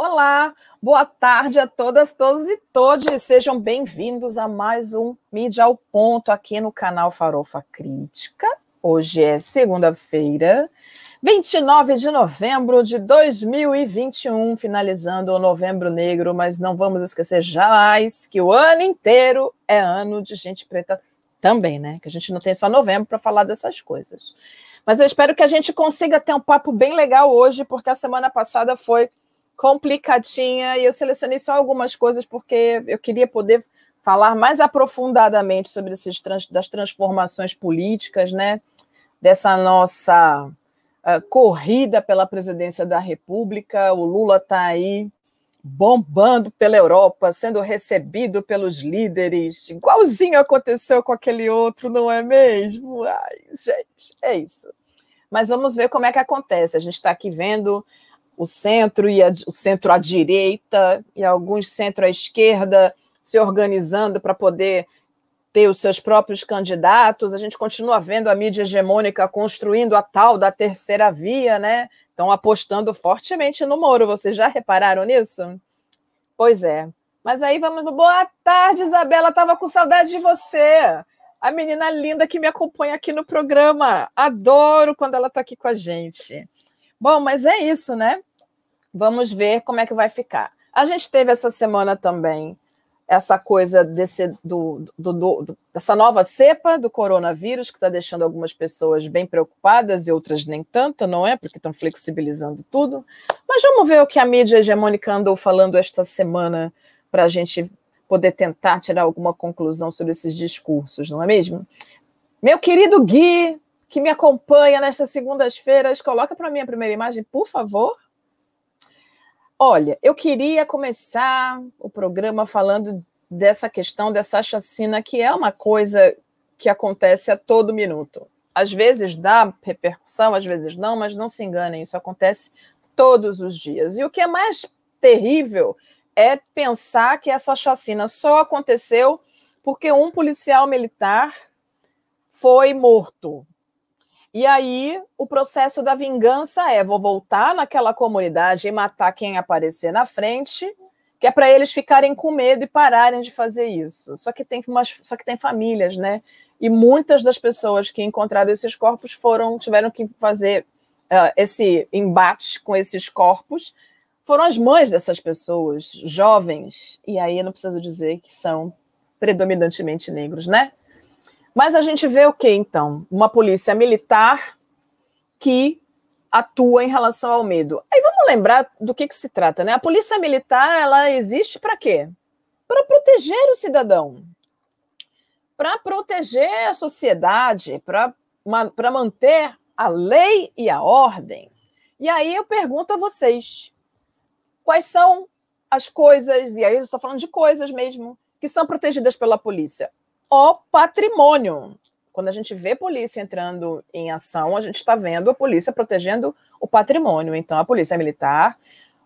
Olá, boa tarde a todas, todos e todes. Sejam bem-vindos a mais um Mídia ao Ponto aqui no canal Farofa Crítica. Hoje é segunda-feira, 29 de novembro de 2021, finalizando o Novembro Negro, mas não vamos esquecer jamais que o ano inteiro é ano de gente preta também, né? Que a gente não tem só novembro para falar dessas coisas. Mas eu espero que a gente consiga ter um papo bem legal hoje, porque a semana passada foi complicadinha e eu selecionei só algumas coisas porque eu queria poder falar mais aprofundadamente sobre esses trans, das transformações políticas, né? Dessa nossa uh, corrida pela presidência da República. O Lula está aí bombando pela Europa, sendo recebido pelos líderes, igualzinho aconteceu com aquele outro, não é mesmo? Ai, gente, é isso. Mas vamos ver como é que acontece. A gente está aqui vendo o centro e a, o centro à direita e alguns centro à esquerda se organizando para poder ter os seus próprios candidatos. A gente continua vendo a mídia hegemônica construindo a tal da terceira via, né? Estão apostando fortemente no Moro. Vocês já repararam nisso? Pois é. Mas aí vamos. Boa tarde, Isabela. Estava com saudade de você. A menina linda que me acompanha aqui no programa. Adoro quando ela está aqui com a gente. Bom, mas é isso, né? Vamos ver como é que vai ficar. A gente teve essa semana também essa coisa desse, do, do, do, dessa nova cepa do coronavírus, que está deixando algumas pessoas bem preocupadas e outras nem tanto, não é? Porque estão flexibilizando tudo. Mas vamos ver o que a mídia hegemônica andou falando esta semana para a gente poder tentar tirar alguma conclusão sobre esses discursos, não é mesmo? Meu querido Gui, que me acompanha nestas segundas-feiras, coloca para mim a primeira imagem, por favor. Olha, eu queria começar o programa falando dessa questão dessa chacina, que é uma coisa que acontece a todo minuto. Às vezes dá repercussão, às vezes não, mas não se enganem, isso acontece todos os dias. E o que é mais terrível é pensar que essa chacina só aconteceu porque um policial militar foi morto. E aí o processo da vingança é: vou voltar naquela comunidade e matar quem aparecer na frente, que é para eles ficarem com medo e pararem de fazer isso. Só que tem umas, só que tem famílias, né? E muitas das pessoas que encontraram esses corpos foram tiveram que fazer uh, esse embate com esses corpos. Foram as mães dessas pessoas, jovens, e aí não preciso dizer que são predominantemente negros, né? Mas a gente vê o que então? Uma polícia militar que atua em relação ao medo. Aí vamos lembrar do que, que se trata, né? A polícia militar ela existe para quê? Para proteger o cidadão, para proteger a sociedade, para manter a lei e a ordem. E aí eu pergunto a vocês: quais são as coisas, e aí eu estou falando de coisas mesmo, que são protegidas pela polícia? O patrimônio. Quando a gente vê polícia entrando em ação, a gente está vendo a polícia protegendo o patrimônio. Então, a polícia militar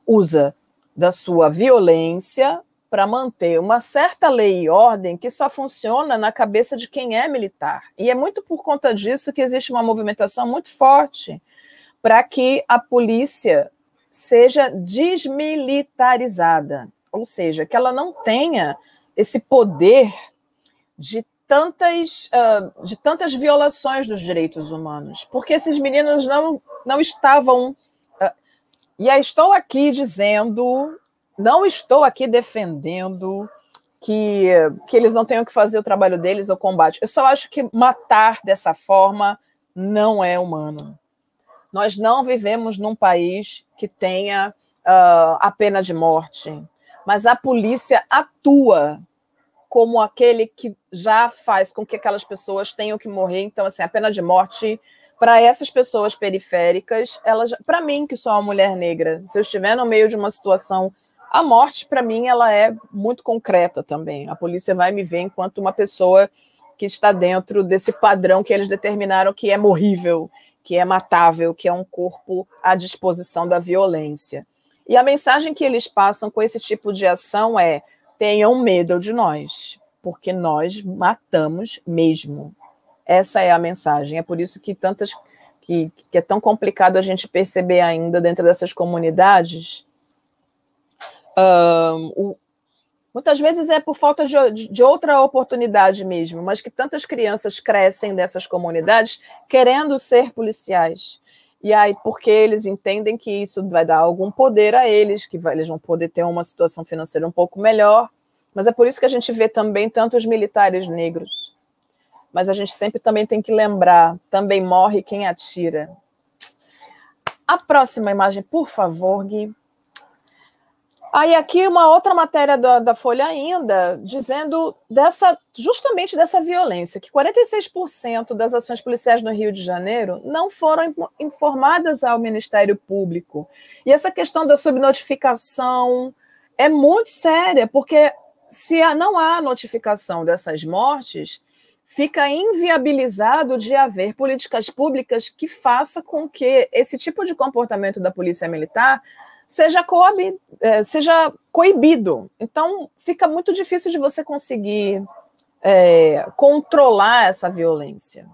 usa da sua violência para manter uma certa lei e ordem que só funciona na cabeça de quem é militar. E é muito por conta disso que existe uma movimentação muito forte para que a polícia seja desmilitarizada, ou seja, que ela não tenha esse poder de tantas, uh, de tantas violações dos direitos humanos, porque esses meninos não, não estavam. Uh, e aí estou aqui dizendo, não estou aqui defendendo que, que eles não tenham que fazer o trabalho deles, o combate. Eu só acho que matar dessa forma não é humano. Nós não vivemos num país que tenha uh, a pena de morte, mas a polícia atua como aquele que já faz com que aquelas pessoas tenham que morrer. Então, assim, a pena de morte para essas pessoas periféricas, elas, para mim que sou uma mulher negra, se eu estiver no meio de uma situação, a morte para mim ela é muito concreta também. A polícia vai me ver enquanto uma pessoa que está dentro desse padrão que eles determinaram que é morrível, que é matável, que é um corpo à disposição da violência. E a mensagem que eles passam com esse tipo de ação é: tenham medo de nós, porque nós matamos mesmo. Essa é a mensagem. É por isso que tantas que, que é tão complicado a gente perceber ainda dentro dessas comunidades o, muitas vezes é por falta de, de outra oportunidade mesmo, mas que tantas crianças crescem dessas comunidades querendo ser policiais. E aí, porque eles entendem que isso vai dar algum poder a eles, que vai, eles vão poder ter uma situação financeira um pouco melhor. Mas é por isso que a gente vê também tantos militares negros. Mas a gente sempre também tem que lembrar: também morre quem atira. A próxima imagem, por favor, Gui. Aí aqui uma outra matéria da, da, Folha ainda, dizendo dessa justamente dessa violência, que 46% das ações policiais no Rio de Janeiro não foram informadas ao Ministério Público. E essa questão da subnotificação é muito séria, porque se não há notificação dessas mortes, fica inviabilizado de haver políticas públicas que faça com que esse tipo de comportamento da polícia militar seja, coab, é, seja coibido. Então, fica muito difícil de você conseguir é, controlar essa violência.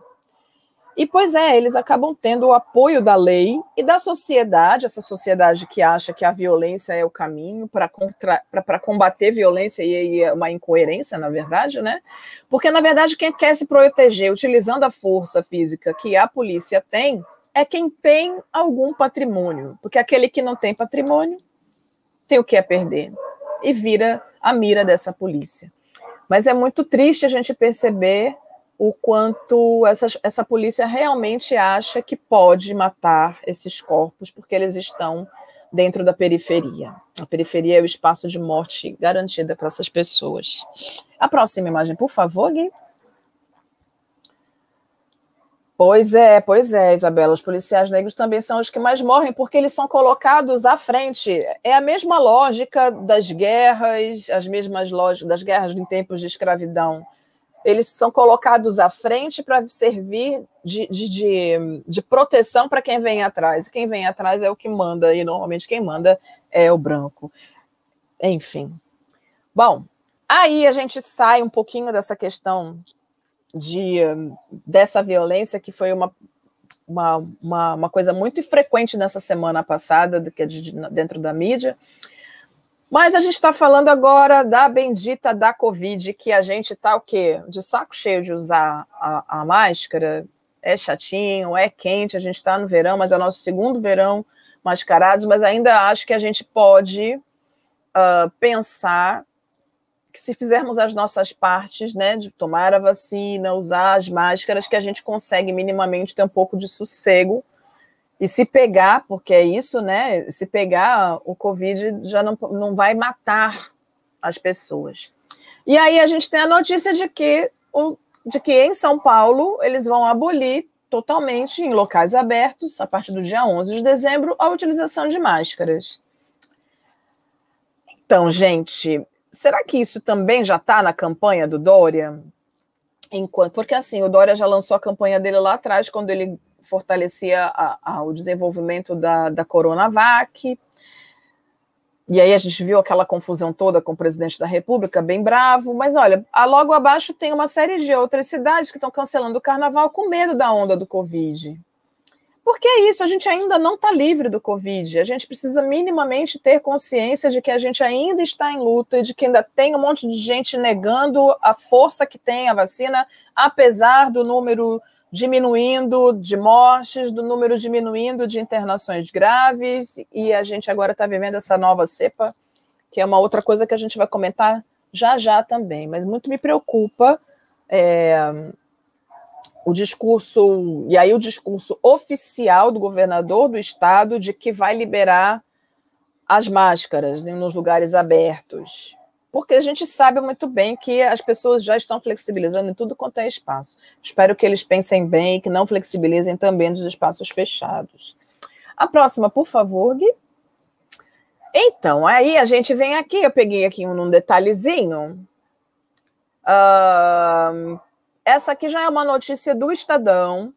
E, pois é, eles acabam tendo o apoio da lei e da sociedade, essa sociedade que acha que a violência é o caminho para combater violência e é uma incoerência, na verdade, né? Porque, na verdade, quem quer se proteger utilizando a força física que a polícia tem, é quem tem algum patrimônio, porque aquele que não tem patrimônio tem o que a perder e vira a mira dessa polícia. Mas é muito triste a gente perceber o quanto essa, essa polícia realmente acha que pode matar esses corpos, porque eles estão dentro da periferia. A periferia é o espaço de morte garantida para essas pessoas. A próxima imagem, por favor, Gui. Pois é, pois é, Isabela. Os policiais negros também são os que mais morrem porque eles são colocados à frente. É a mesma lógica das guerras, as mesmas lógicas das guerras em tempos de escravidão. Eles são colocados à frente para servir de, de, de, de proteção para quem vem atrás. E quem vem atrás é o que manda, e normalmente quem manda é o branco. Enfim. Bom, aí a gente sai um pouquinho dessa questão de, dessa violência, que foi uma, uma, uma, uma coisa muito frequente nessa semana passada, que é de, dentro da mídia. Mas a gente está falando agora da bendita da Covid, que a gente está o quê? De saco cheio de usar a, a máscara, é chatinho, é quente, a gente está no verão, mas é o nosso segundo verão mascarados, mas ainda acho que a gente pode uh, pensar que se fizermos as nossas partes, né, de tomar a vacina, usar as máscaras, que a gente consegue minimamente ter um pouco de sossego. E se pegar, porque é isso, né? Se pegar, o Covid já não, não vai matar as pessoas. E aí a gente tem a notícia de que, de que em São Paulo eles vão abolir totalmente em locais abertos, a partir do dia 11 de dezembro, a utilização de máscaras. Então, gente, será que isso também já está na campanha do Dória? Enquanto, porque assim, o Dória já lançou a campanha dele lá atrás, quando ele fortalecia a, a, o desenvolvimento da, da Coronavac. E aí a gente viu aquela confusão toda com o presidente da República, bem bravo. Mas olha, logo abaixo tem uma série de outras cidades que estão cancelando o carnaval com medo da onda do Covid. Porque é isso, a gente ainda não está livre do Covid. A gente precisa minimamente ter consciência de que a gente ainda está em luta, de que ainda tem um monte de gente negando a força que tem a vacina, apesar do número diminuindo de mortes, do número diminuindo de internações graves, e a gente agora está vivendo essa nova cepa, que é uma outra coisa que a gente vai comentar já já também. Mas muito me preocupa. É, o discurso, e aí o discurso oficial do governador do estado de que vai liberar as máscaras nos lugares abertos. Porque a gente sabe muito bem que as pessoas já estão flexibilizando em tudo quanto é espaço. Espero que eles pensem bem e que não flexibilizem também nos espaços fechados. A próxima, por favor, Gui. Então, aí a gente vem aqui, eu peguei aqui um, um detalhezinho. Uh, essa aqui já é uma notícia do Estadão.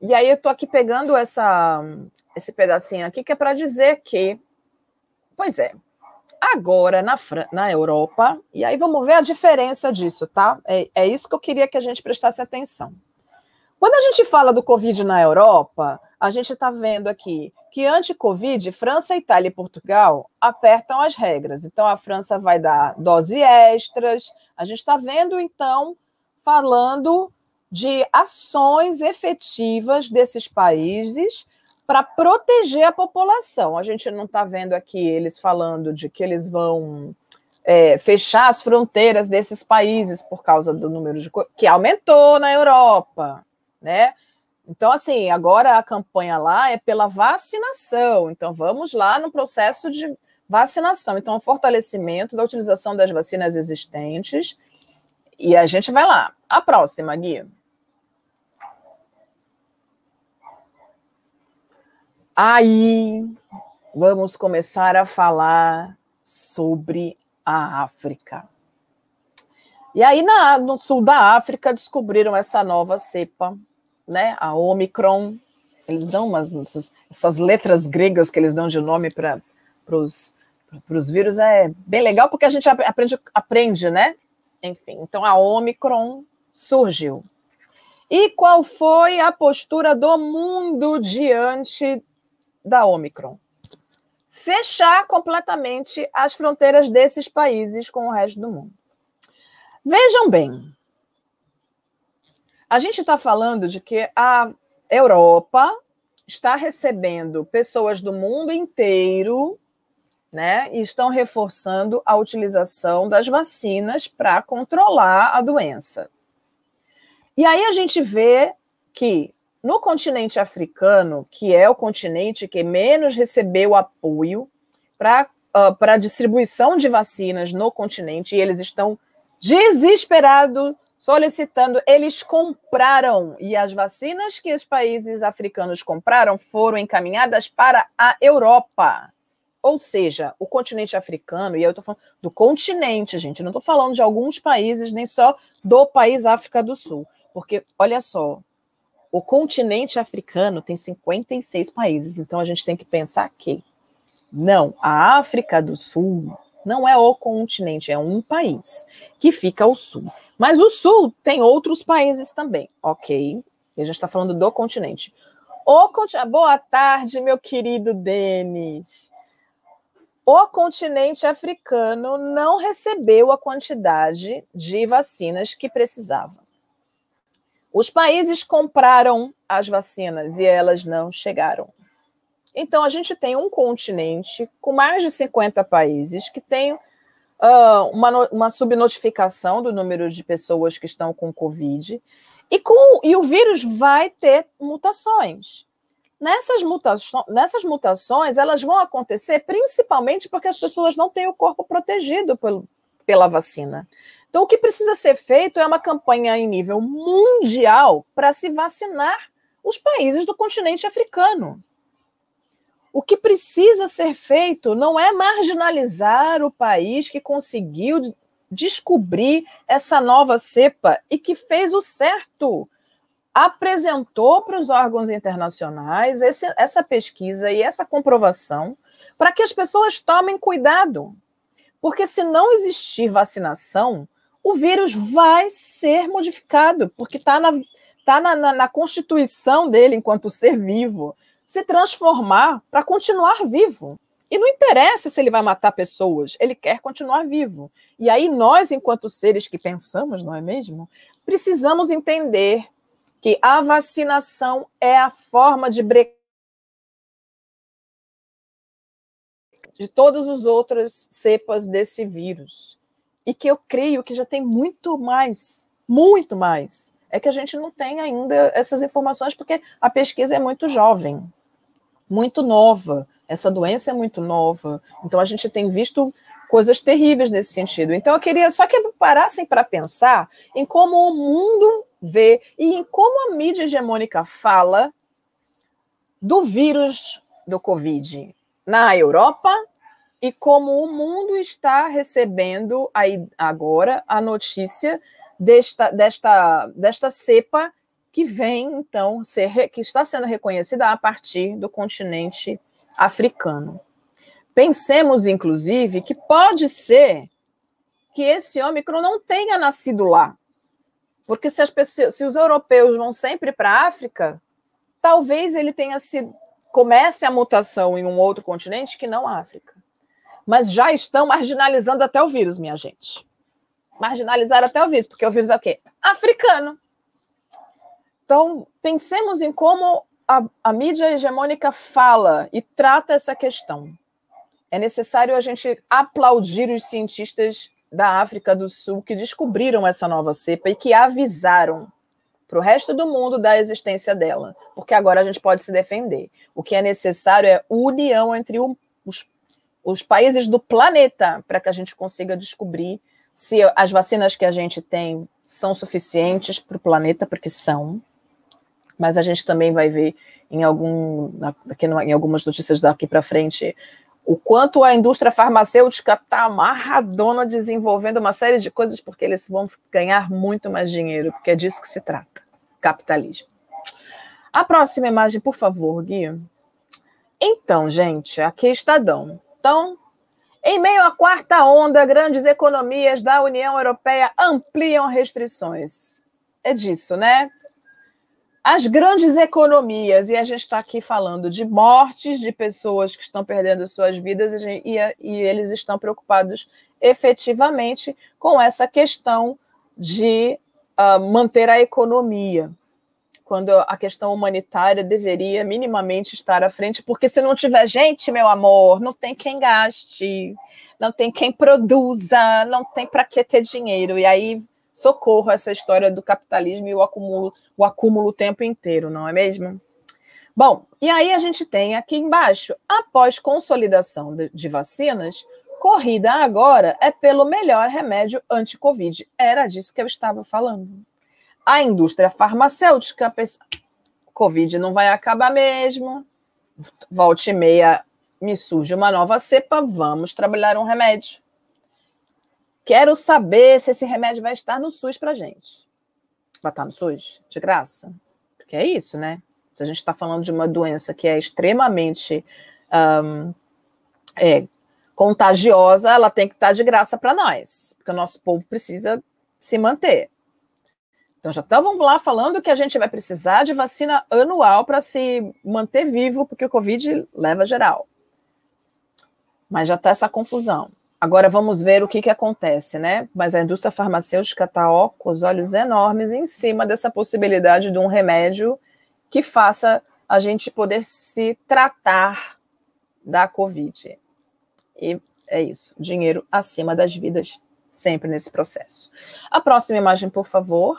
E aí eu tô aqui pegando essa, esse pedacinho aqui que é para dizer que, pois é, agora na, na Europa, e aí vamos ver a diferença disso, tá? É, é isso que eu queria que a gente prestasse atenção. Quando a gente fala do Covid na Europa, a gente está vendo aqui que anti-Covid, França, Itália e Portugal apertam as regras. Então, a França vai dar dose extras. A gente está vendo, então, falando de ações efetivas desses países para proteger a população. A gente não está vendo aqui eles falando de que eles vão é, fechar as fronteiras desses países por causa do número de que aumentou na Europa, né? Então, assim, agora a campanha lá é pela vacinação. Então, vamos lá no processo de vacinação. Então, fortalecimento da utilização das vacinas existentes. E a gente vai lá. A próxima, Gui. Aí, vamos começar a falar sobre a África. E aí, na, no sul da África, descobriram essa nova cepa né? A Omicron, eles dão umas essas, essas letras gregas que eles dão de nome para os vírus é bem legal porque a gente aprende, aprende, né? Enfim, então a Omicron surgiu. E qual foi a postura do mundo diante da Omicron? Fechar completamente as fronteiras desses países com o resto do mundo. Vejam bem, a gente está falando de que a Europa está recebendo pessoas do mundo inteiro, né, e estão reforçando a utilização das vacinas para controlar a doença. E aí a gente vê que no continente africano, que é o continente que menos recebeu apoio para uh, a distribuição de vacinas no continente, e eles estão desesperados solicitando, eles compraram, e as vacinas que os países africanos compraram foram encaminhadas para a Europa. Ou seja, o continente africano, e eu estou falando do continente, gente, não estou falando de alguns países, nem só do país África do Sul. Porque, olha só, o continente africano tem 56 países, então a gente tem que pensar que não, a África do Sul não é o continente, é um país que fica ao sul. Mas o sul tem outros países também, ok? E a gente está falando do continente. O continente. Boa tarde, meu querido Denis. O continente africano não recebeu a quantidade de vacinas que precisava. Os países compraram as vacinas e elas não chegaram. Então, a gente tem um continente com mais de 50 países que tem uh, uma, uma subnotificação do número de pessoas que estão com Covid, e, com, e o vírus vai ter mutações. Nessas, mutações. nessas mutações, elas vão acontecer principalmente porque as pessoas não têm o corpo protegido pelo, pela vacina. Então, o que precisa ser feito é uma campanha em nível mundial para se vacinar os países do continente africano. O que precisa ser feito não é marginalizar o país que conseguiu descobrir essa nova cepa e que fez o certo. Apresentou para os órgãos internacionais esse, essa pesquisa e essa comprovação para que as pessoas tomem cuidado. Porque se não existir vacinação, o vírus vai ser modificado, porque está na, tá na, na, na constituição dele enquanto ser vivo se transformar para continuar vivo. E não interessa se ele vai matar pessoas, ele quer continuar vivo. E aí nós, enquanto seres que pensamos, não é mesmo? Precisamos entender que a vacinação é a forma de brecar de todas as outras cepas desse vírus. E que eu creio que já tem muito mais, muito mais é que a gente não tem ainda essas informações porque a pesquisa é muito jovem, muito nova. Essa doença é muito nova. Então a gente tem visto coisas terríveis nesse sentido. Então eu queria só que parassem para pensar em como o mundo vê e em como a mídia hegemônica fala do vírus do Covid na Europa e como o mundo está recebendo aí agora a notícia desta, desta, desta cepa que vem, então, ser, que está sendo reconhecida a partir do continente africano. Pensemos, inclusive, que pode ser que esse Ômicron não tenha nascido lá. Porque se, as pessoas, se os europeus vão sempre para a África, talvez ele tenha sido comece a mutação em um outro continente que não a África. Mas já estão marginalizando até o vírus, minha gente. Marginalizar até o vírus, porque o vírus é o quê? Africano. Então, pensemos em como a, a mídia hegemônica fala e trata essa questão. É necessário a gente aplaudir os cientistas da África do Sul que descobriram essa nova cepa e que avisaram para o resto do mundo da existência dela, porque agora a gente pode se defender. O que é necessário é união entre o, os, os países do planeta para que a gente consiga descobrir se as vacinas que a gente tem são suficientes para o planeta, porque são, mas a gente também vai ver em, algum, aqui em algumas notícias daqui para frente o quanto a indústria farmacêutica está amarradona desenvolvendo uma série de coisas porque eles vão ganhar muito mais dinheiro, porque é disso que se trata, capitalismo. A próxima imagem, por favor, Gui. Então, gente, aqui Estadão. Então, em meio à quarta onda, grandes economias da União Europeia ampliam restrições. É disso, né? as grandes economias, e a gente está aqui falando de mortes de pessoas que estão perdendo suas vidas, e, e, eles estão preocupados efetivamente com essa questão de uh, manter a economia, quando a questão humanitária deveria minimamente estar à frente, porque se não tiver gente, meu amor, não tem quem gaste, não tem quem produza, não tem para que ter dinheiro, e aí socorro essa história do capitalismo e o acúmulo, o acúmulo o tempo inteiro, não é mesmo? Bom, e aí a gente tem aqui embaixo, após consolidação de, de vacinas, corrida agora é pelo melhor remédio anti-Covid. Era disso que eu estava falando. A indústria farmacêutica pensa, Covid não vai acabar mesmo, volte e meia me surge uma nova cepa, vamos trabalhar um remédio. Quero saber se esse remédio vai estar no SUS para gente. Vai estar no SUS? De graça? Porque é isso, né? Se a gente está falando de uma doença que é extremamente um, é, contagiosa, ela tem que estar de graça para nós, porque o nosso povo precisa se manter. Então já estávamos lá falando que a gente vai precisar de vacina anual para se manter vivo, porque o Covid leva geral. Mas já está essa confusão. Agora vamos ver o que, que acontece, né? Mas a indústria farmacêutica está com os olhos enormes em cima dessa possibilidade de um remédio que faça a gente poder se tratar da Covid. E é isso, dinheiro acima das vidas, sempre nesse processo. A próxima imagem, por favor.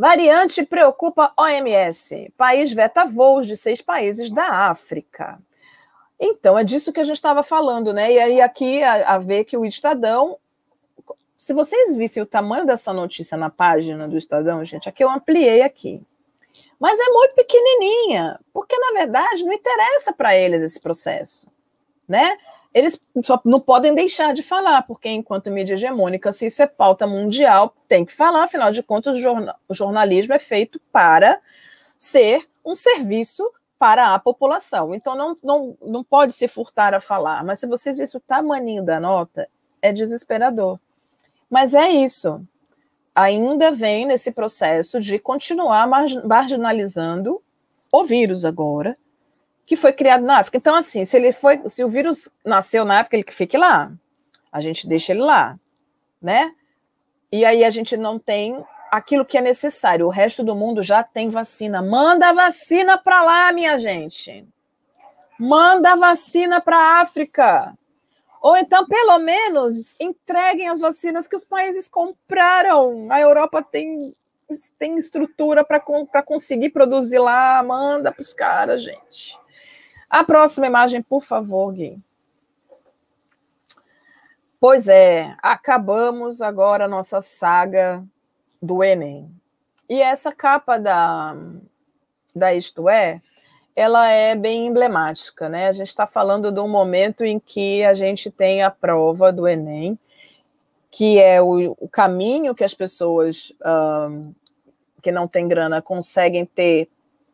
Variante preocupa OMS. País veta voos de seis países da África. Então, é disso que a gente estava falando, né? E aí, aqui, a, a ver que o Estadão. Se vocês vissem o tamanho dessa notícia na página do Estadão, gente, aqui eu ampliei aqui. Mas é muito pequenininha, porque na verdade não interessa para eles esse processo, né? Eles só não podem deixar de falar, porque enquanto mídia hegemônica, se isso é pauta mundial, tem que falar, afinal de contas, o jornalismo é feito para ser um serviço para a população. Então, não, não, não pode se furtar a falar. Mas se vocês vissem o tamanho da nota, é desesperador. Mas é isso. Ainda vem nesse processo de continuar marginalizando o vírus agora, que foi criado na África. Então, assim, se ele foi, se o vírus nasceu na África, ele que fique lá. A gente deixa ele lá, né? E aí a gente não tem aquilo que é necessário. O resto do mundo já tem vacina. Manda a vacina para lá, minha gente. Manda a vacina para a África. Ou então, pelo menos, entreguem as vacinas que os países compraram. A Europa tem, tem estrutura para conseguir produzir lá. Manda para os caras, gente. A próxima imagem, por favor, Gui. Pois é, acabamos agora a nossa saga do Enem. E essa capa da, da Isto É, ela é bem emblemática, né? A gente está falando de um momento em que a gente tem a prova do Enem, que é o, o caminho que as pessoas um, que não têm grana conseguem ter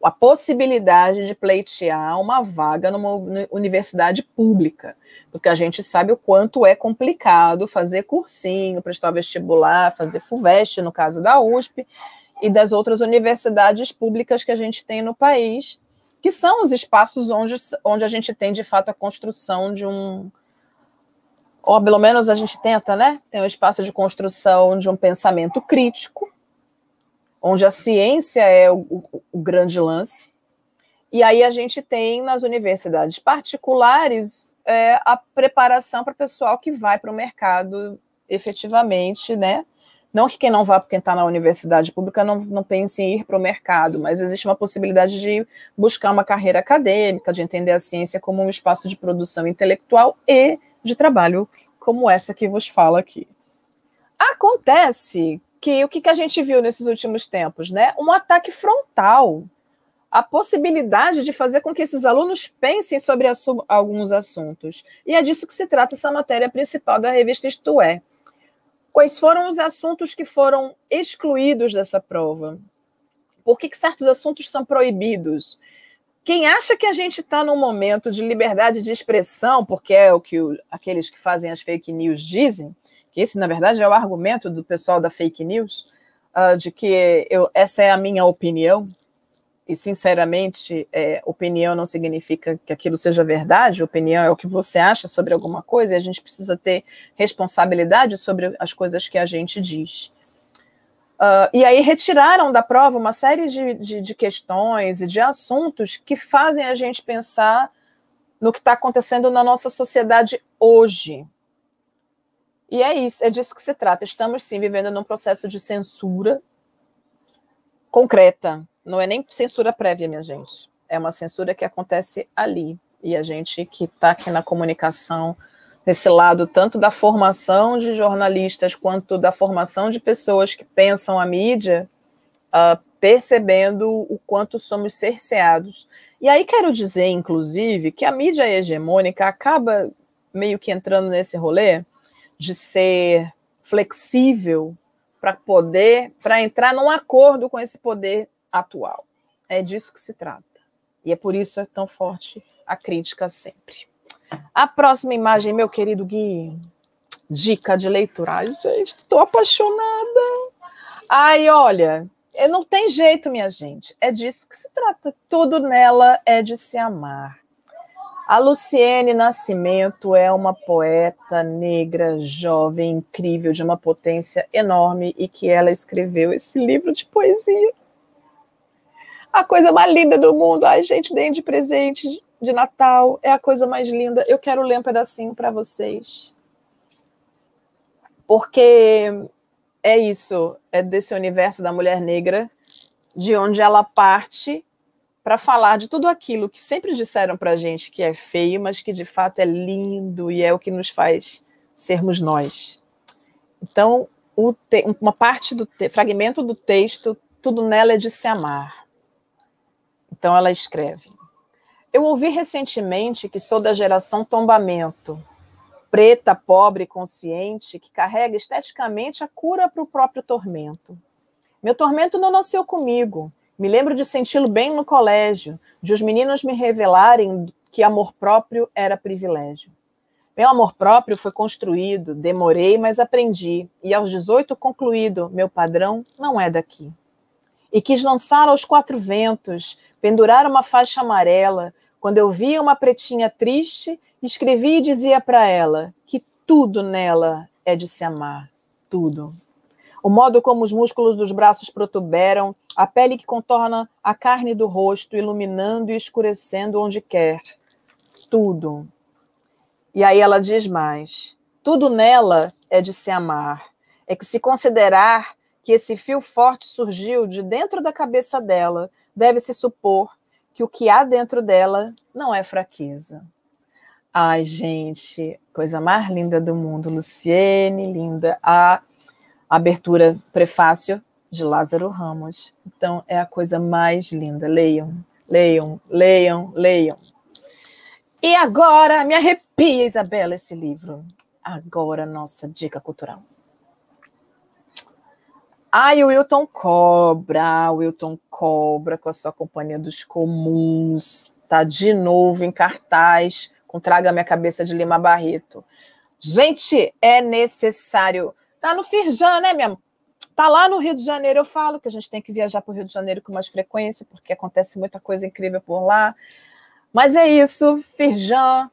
a possibilidade de pleitear uma vaga numa universidade pública, porque a gente sabe o quanto é complicado fazer cursinho, prestar vestibular, fazer FUVEST, no caso da USP, e das outras universidades públicas que a gente tem no país, que são os espaços onde, onde a gente tem, de fato, a construção de um. Ou pelo menos a gente tenta, né? Tem um espaço de construção de um pensamento crítico, onde a ciência é o, o, o grande lance. E aí a gente tem nas universidades particulares é, a preparação para o pessoal que vai para o mercado efetivamente, né? Não que quem não vá, quem está na universidade pública, não, não pense em ir para o mercado, mas existe uma possibilidade de buscar uma carreira acadêmica, de entender a ciência como um espaço de produção intelectual e de trabalho, como essa que vos fala aqui. Acontece que o que, que a gente viu nesses últimos tempos, né? Um ataque frontal a possibilidade de fazer com que esses alunos pensem sobre alguns assuntos. E é disso que se trata essa matéria principal da revista Isto É. Quais foram os assuntos que foram excluídos dessa prova? Por que, que certos assuntos são proibidos? Quem acha que a gente está num momento de liberdade de expressão, porque é o que o, aqueles que fazem as fake news dizem, esse, na verdade, é o argumento do pessoal da fake news, uh, de que eu, essa é a minha opinião, e sinceramente, é, opinião não significa que aquilo seja verdade, opinião é o que você acha sobre alguma coisa, e a gente precisa ter responsabilidade sobre as coisas que a gente diz. Uh, e aí retiraram da prova uma série de, de, de, questões e de assuntos que fazem a gente pensar no que está acontecendo na nossa sociedade hoje. E é isso, é disso que se trata. Estamos sim vivendo num processo de censura concreta, não é nem censura prévia, minha gente. É uma censura que acontece ali. E a gente que está aqui na comunicação, nesse lado tanto da formação de jornalistas quanto da formação de pessoas que pensam a mídia, uh, percebendo o quanto somos cerceados. E aí quero dizer, inclusive, que a mídia hegemônica acaba meio que entrando nesse rolê de ser flexível para poder, para entrar num acordo com esse poder atual. É disso que se trata. E é por isso é tão forte a crítica sempre. A próxima imagem, meu querido Gui. Dica de leitura. Ai, gente, estou apaixonada. Ai, olha, não tem jeito, minha gente. É disso que se trata. Tudo nela é de se amar. A Luciene Nascimento é uma poeta negra, jovem, incrível, de uma potência enorme e que ela escreveu esse livro de poesia a coisa mais linda do mundo. Ai, gente, deem de presente de Natal. É a coisa mais linda. Eu quero ler um pedacinho para vocês. Porque é isso, é desse universo da mulher negra, de onde ela parte para falar de tudo aquilo que sempre disseram para gente que é feio, mas que de fato é lindo e é o que nos faz sermos nós. Então, uma parte do fragmento do texto, tudo nela é de se amar. Então ela escreve: Eu ouvi recentemente que sou da geração tombamento, preta, pobre, consciente, que carrega esteticamente a cura para o próprio tormento. Meu tormento não nasceu comigo. Me lembro de senti-lo bem no colégio, de os meninos me revelarem que amor próprio era privilégio. Meu amor próprio foi construído, demorei, mas aprendi, e aos 18 concluído, meu padrão não é daqui e quis lançar aos quatro ventos, pendurar uma faixa amarela. Quando eu via uma pretinha triste, escrevi e dizia para ela que tudo nela é de se amar, tudo. O modo como os músculos dos braços protuberam, a pele que contorna a carne do rosto, iluminando e escurecendo onde quer. Tudo. E aí ela diz mais: tudo nela é de se amar. É que se considerar que esse fio forte surgiu de dentro da cabeça dela, deve-se supor que o que há dentro dela não é fraqueza. Ai, gente, coisa mais linda do mundo. Luciene, linda. A abertura, prefácio de Lázaro Ramos. Então, é a coisa mais linda. Leiam, leiam, leiam, leiam. E agora, me arrepia, Isabela, esse livro. Agora, nossa dica cultural. Ai, o Wilton Cobra, o Wilton Cobra com a sua companhia dos comuns, tá de novo em cartaz com Traga Minha Cabeça de Lima Barreto. Gente, é necessário. Tá no Firjan, né, minha Tá lá no Rio de Janeiro, eu falo que a gente tem que viajar para o Rio de Janeiro com mais frequência, porque acontece muita coisa incrível por lá. Mas é isso, Firjan,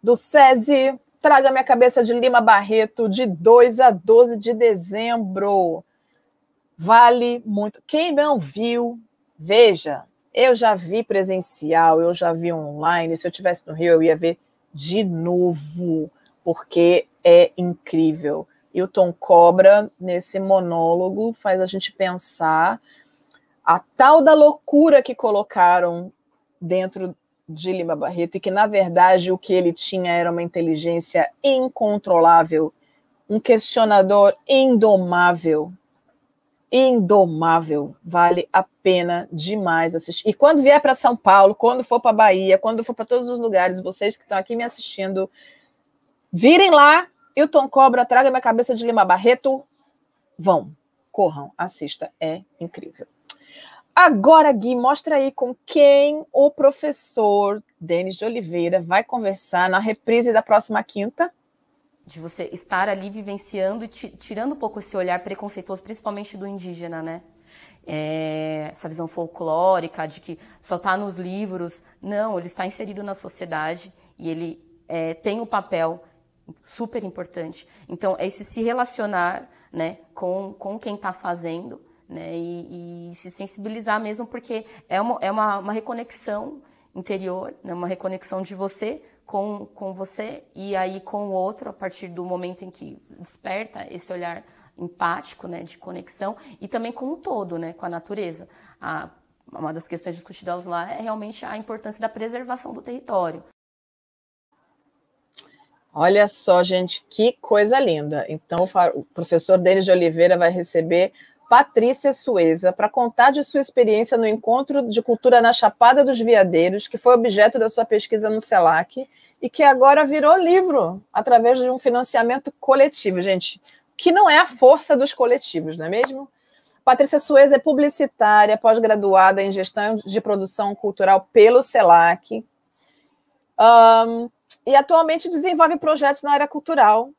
do SESI, traga minha cabeça de Lima Barreto, de 2 a 12 de dezembro. Vale muito. Quem não viu, veja. Eu já vi presencial, eu já vi online. Se eu tivesse no Rio, eu ia ver de novo, porque é incrível. E o Tom Cobra, nesse monólogo, faz a gente pensar a tal da loucura que colocaram dentro de Lima Barreto e que, na verdade, o que ele tinha era uma inteligência incontrolável, um questionador indomável. Indomável. Vale a pena demais assistir. E quando vier para São Paulo, quando for para Bahia, quando for para todos os lugares, vocês que estão aqui me assistindo, virem lá o Tom Cobra traga minha cabeça de Lima Barreto. Vão, corram, assista, é incrível. Agora, Gui, mostra aí com quem o professor Denis de Oliveira vai conversar na reprise da próxima quinta. De você estar ali vivenciando e tirando um pouco esse olhar preconceituoso, principalmente do indígena, né? É, essa visão folclórica de que só está nos livros. Não, ele está inserido na sociedade e ele é, tem um papel super importante. Então, é esse se relacionar né, com, com quem está fazendo né, e, e, se sensibilizar mesmo, porque é uma, é uma, uma reconexão interior, né, uma reconexão de você com, com você e aí com o outro, a partir do momento em que desperta esse olhar empático, né, de conexão, e também com o todo, né, com a natureza. A, uma das questões discutidas lá é realmente a importância da preservação do território. Olha só, gente, que coisa linda. Então, o professor Denis de Oliveira vai receber Patrícia Sueza para contar de sua experiência no Encontro de Cultura na Chapada dos Veadeiros, que foi objeto da sua pesquisa no CELAC e que agora virou livro através de um financiamento coletivo, gente, que não é a força dos coletivos, não é mesmo? Patrícia Sueza é publicitária, pós-graduada em gestão de produção cultural pelo CELAC. Um, e atualmente desenvolve projetos na área cultural,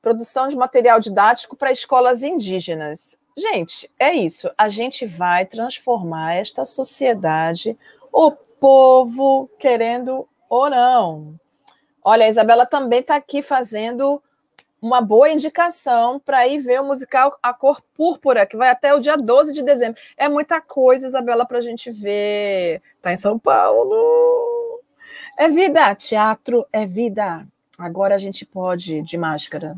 produção de material didático para escolas indígenas. Gente, é isso. A gente vai transformar esta sociedade, o povo querendo ou não. Olha, a Isabela também está aqui fazendo uma boa indicação para ir ver o musical A Cor Púrpura, que vai até o dia 12 de dezembro. É muita coisa, Isabela, para a gente ver. Está em São Paulo. É vida, teatro é vida. Agora a gente pode de máscara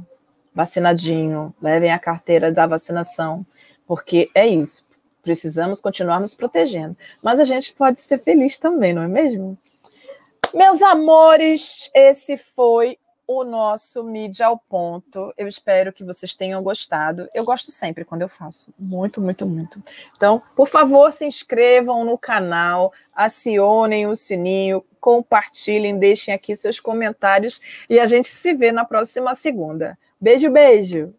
vacinadinho, levem a carteira da vacinação, porque é isso. Precisamos continuar nos protegendo. Mas a gente pode ser feliz também, não é mesmo? Meus amores, esse foi o nosso Mídia ao Ponto. Eu espero que vocês tenham gostado. Eu gosto sempre quando eu faço. Muito, muito, muito. Então, por favor, se inscrevam no canal, acionem o sininho, compartilhem, deixem aqui seus comentários e a gente se vê na próxima segunda. Beijo, beijo!